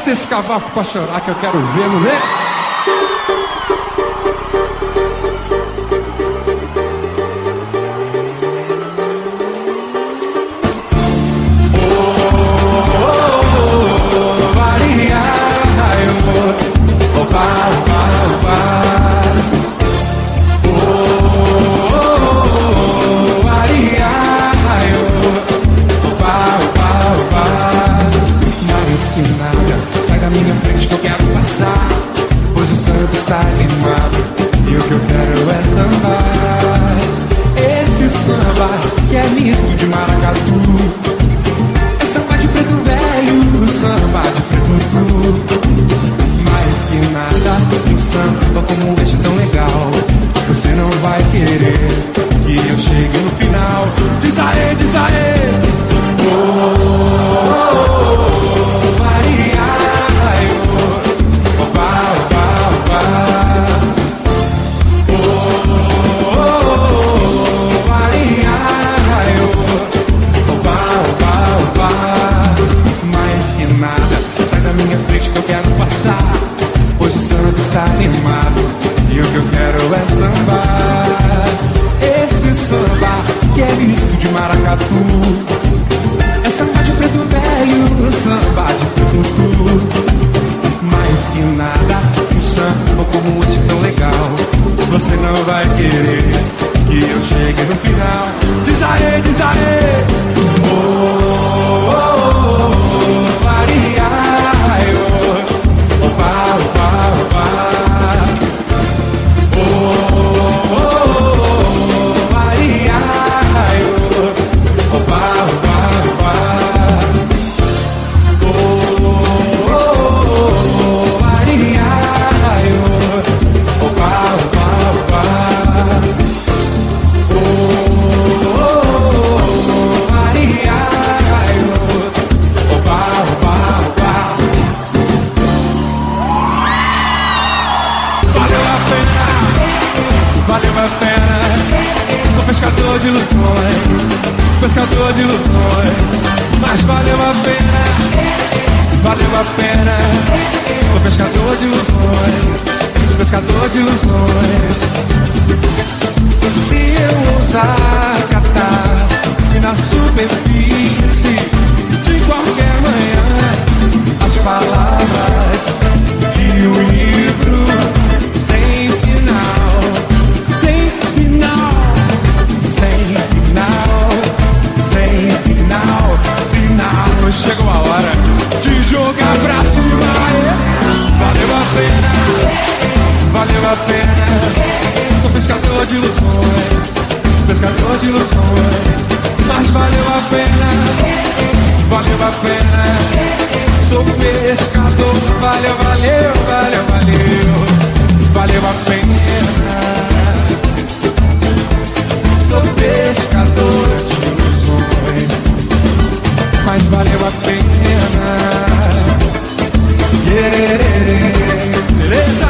Bota esse cavaco pra chorar que eu quero ver, mulher. Né? maracatu É samba de preto velho, samba de preto Mais que nada, um samba com um monte tão legal. Você não vai querer que eu chegue no final. Diz aê, diz aê, valeu a pena, valeu a pena. Sou pescador de ilusões, sou pescador de ilusões. Se eu ousar catar na superfície de qualquer manhã as palavras de um livro. Chega chegou a hora de jogar pra cima. Valeu a pena, valeu a pena. Sou pescador de ilusões, pescador de ilusões. Mas valeu a pena, valeu a pena. Sou pescador, valeu, valeu, valeu, valeu. Valeu a pena. Sou pescador de mas valeu a pena. Yeah, beleza.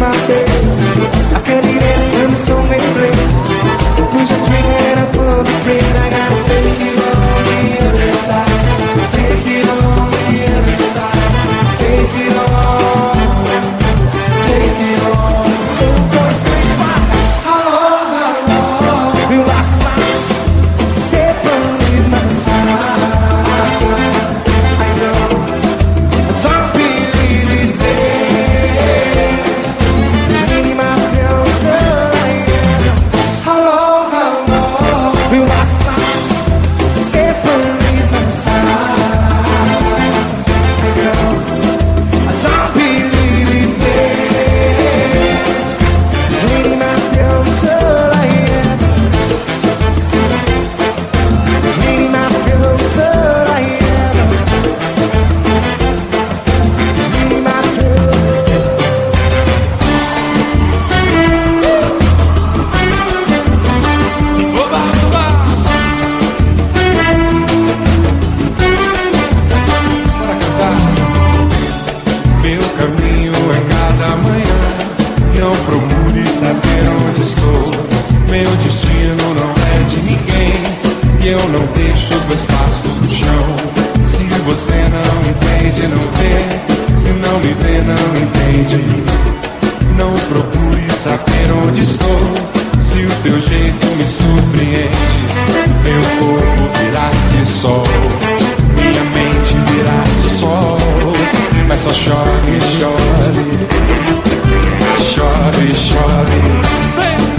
my bed. I can't even anything so angry deixo os meus passos no chão. Se você não entende, não vê. Se não me vê, não entende. Não procure saber onde estou. Se o teu jeito me surpreende, meu corpo virasse sol, minha mente virasse sol. Mas só chore, chore, chore, chore. Vem!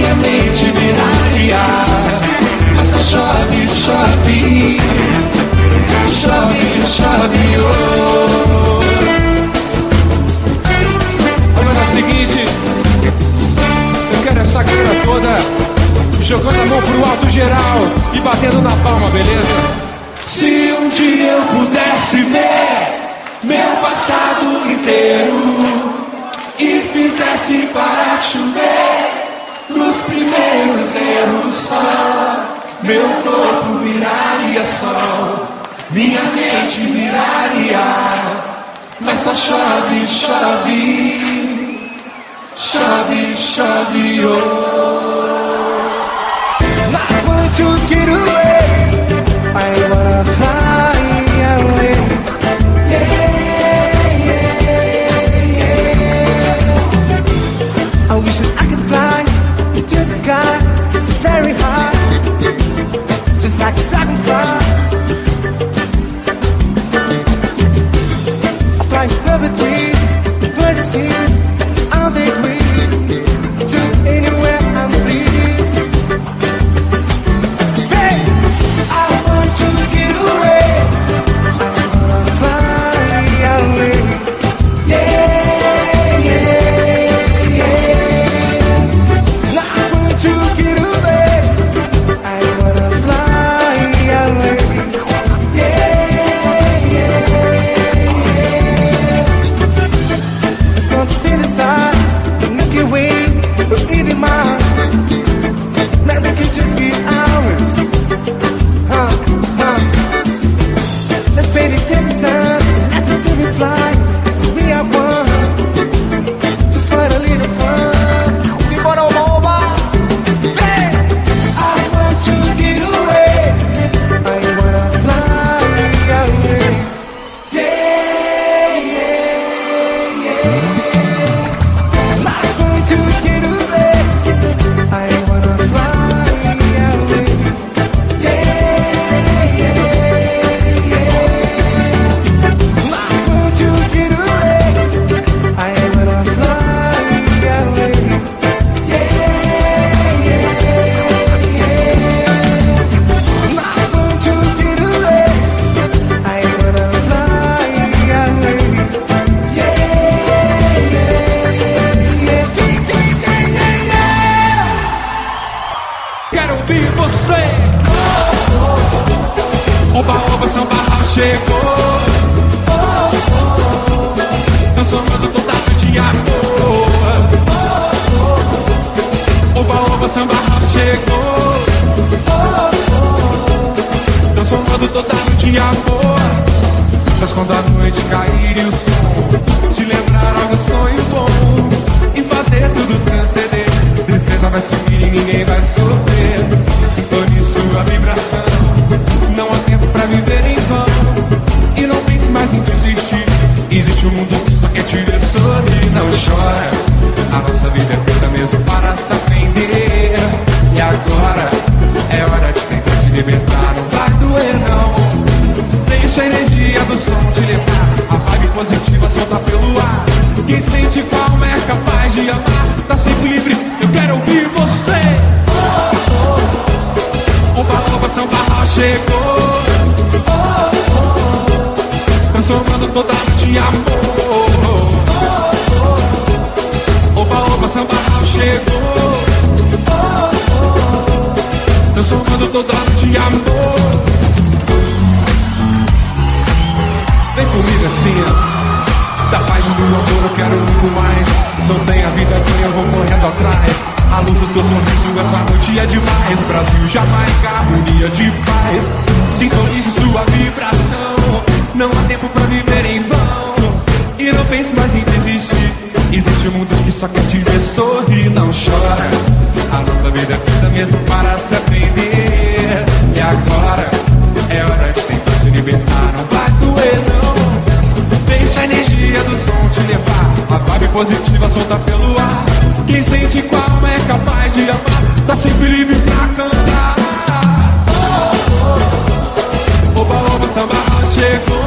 minha mente viraria. Mas só chove, chove, chove, chove. Oh. Vamos é o seguinte, eu quero essa cara toda jogando a mão pro alto geral e batendo na palma, beleza? Se um dia eu pudesse ver meu passado inteiro e fizesse parar de chover. Nos primeiros erros só, meu corpo viraria sol, minha mente viraria. Mas só chave, chave, chave, chave, oh. Levante o queiro. noite cair e o sol Quem sente calma é capaz de amar. Tá sempre livre, eu quero ouvir você. Oba, oba, Santa Rosa chegou. Tá Transformando toda arte em amor. Oba, oba, Santa Rosa chegou. Tá Transformando toda arte em amor. Vem comigo assim, ó. Da paz do amor eu quero muito mais Não tem a vida ganha, eu vou correndo atrás a luz do teu sorriso, essa noite é demais. Brasil, Jamaica, harmonia de paz. Sintonize sua vibração. Não há tempo pra viver em vão. E não pense mais em desistir. Existe um mundo que só quer te ver sorrir. Não chora. A nossa vida é feita mesmo para se aprender. Positiva solta pelo ar. Quem sente com a alma é capaz de amar, tá sempre livre pra cantar. Oba, oba, samba chegou.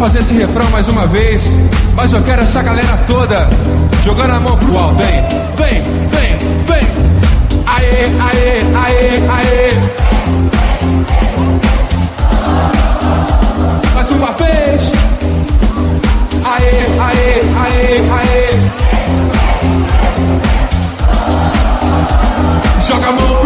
Fazer esse refrão mais uma vez, mas eu quero essa galera toda jogando a mão pro alto, vem, vem, vem, vem. Aê, aê, aê, aê. Mais uma vez. Aê, aê, aê, aê. Joga a mão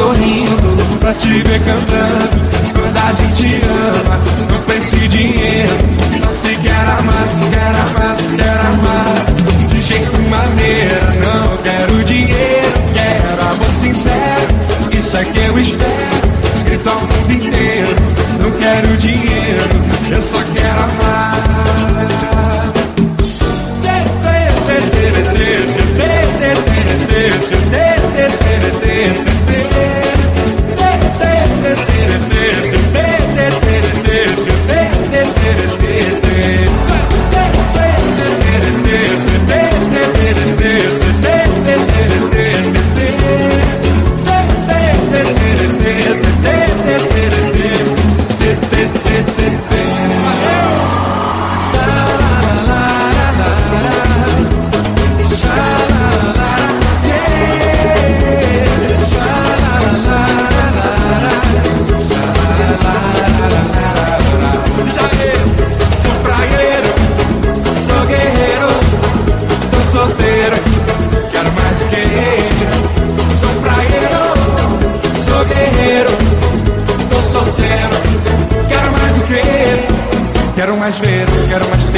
sorrindo, pra te ver cantando. Quando a gente ama, não pense em dinheiro. Só se quer amar, se quer amar, se quer amar. De jeito maneira, não quero dinheiro. Quero amor sincero, isso é que eu espero. Grito ao mundo inteiro, não quero dinheiro, eu só quero amar. Mais ver, quero mais